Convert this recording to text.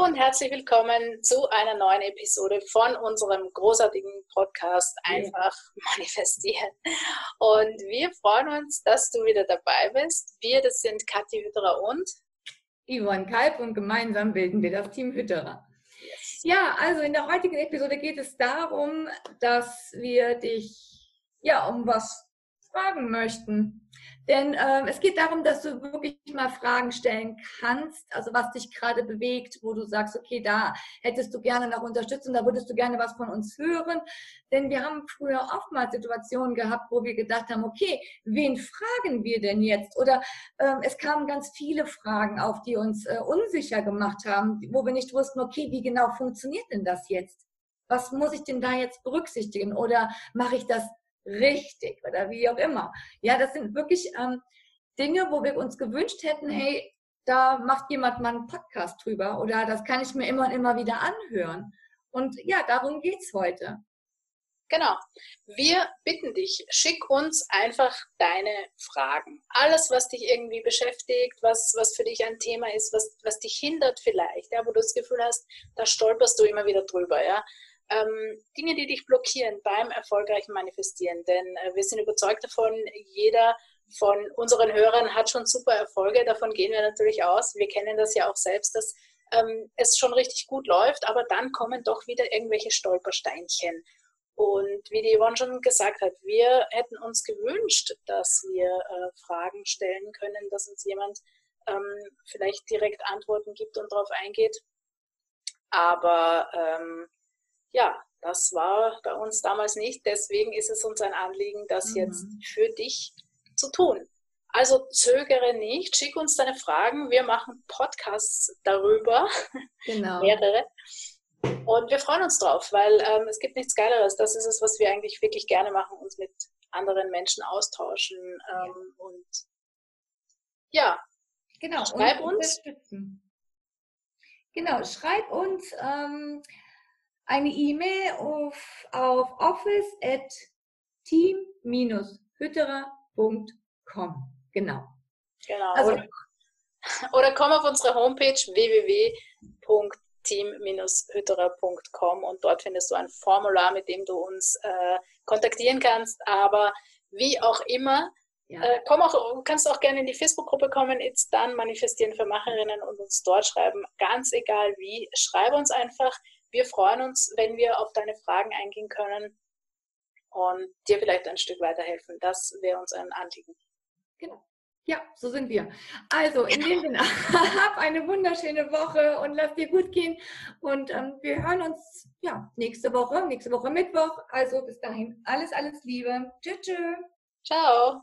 Hallo und herzlich willkommen zu einer neuen Episode von unserem großartigen Podcast Einfach manifestieren. Und wir freuen uns, dass du wieder dabei bist. Wir, das sind Kathi Hütterer und Yvonne Kalb und gemeinsam bilden wir das Team Hütterer. Ja, also in der heutigen Episode geht es darum, dass wir dich ja um was fragen möchten. Denn ähm, es geht darum, dass du wirklich mal Fragen stellen kannst, also was dich gerade bewegt, wo du sagst, okay, da hättest du gerne noch Unterstützung, da würdest du gerne was von uns hören. Denn wir haben früher oftmals Situationen gehabt, wo wir gedacht haben, okay, wen fragen wir denn jetzt? Oder ähm, es kamen ganz viele Fragen auf, die uns äh, unsicher gemacht haben, wo wir nicht wussten, okay, wie genau funktioniert denn das jetzt? Was muss ich denn da jetzt berücksichtigen? Oder mache ich das richtig oder wie auch immer. Ja, das sind wirklich ähm, Dinge, wo wir uns gewünscht hätten, hey, da macht jemand mal einen Podcast drüber oder das kann ich mir immer und immer wieder anhören. Und ja, darum geht es heute. Genau. Wir bitten dich, schick uns einfach deine Fragen. Alles, was dich irgendwie beschäftigt, was, was für dich ein Thema ist, was, was dich hindert vielleicht, ja, wo du das Gefühl hast, da stolperst du immer wieder drüber, ja ähm, Dinge, die dich blockieren beim erfolgreichen Manifestieren. Denn äh, wir sind überzeugt davon, jeder von unseren Hörern hat schon super Erfolge. Davon gehen wir natürlich aus. Wir kennen das ja auch selbst, dass ähm, es schon richtig gut läuft, aber dann kommen doch wieder irgendwelche Stolpersteinchen. Und wie die Yvonne schon gesagt hat, wir hätten uns gewünscht, dass wir äh, Fragen stellen können, dass uns jemand ähm, vielleicht direkt Antworten gibt und darauf eingeht. Aber ähm, ja, das war bei uns damals nicht. Deswegen ist es uns ein Anliegen, das mhm. jetzt für dich zu tun. Also zögere nicht, schick uns deine Fragen. Wir machen Podcasts darüber, genau. mehrere. Und wir freuen uns drauf, weil ähm, es gibt nichts Geileres. Das ist es, was wir eigentlich wirklich gerne machen, uns mit anderen Menschen austauschen. Ähm, ja. Und ja, genau. Schreib und uns. Genau, schreib uns. Ähm, eine E-Mail auf, auf office at team-hütterer.com. Genau. Genau. Also, oder, oder komm auf unsere Homepage www.team-hütterer.com und dort findest du ein Formular, mit dem du uns äh, kontaktieren kannst. Aber wie auch immer, ja. Äh, komm auch, kannst auch gerne in die Facebook-Gruppe kommen, It's Done, Manifestieren für Macherinnen und uns dort schreiben. Ganz egal wie, schreibe uns einfach. Wir freuen uns, wenn wir auf deine Fragen eingehen können und dir vielleicht ein Stück weiterhelfen. Das wäre uns ein Anliegen. Genau. Ja, so sind wir. Also, in dem Sinne, hab eine wunderschöne Woche und lass dir gut gehen. Und ähm, wir hören uns ja nächste Woche, nächste Woche Mittwoch. Also bis dahin, alles, alles Liebe. Tschüss, tschüss. Ciao.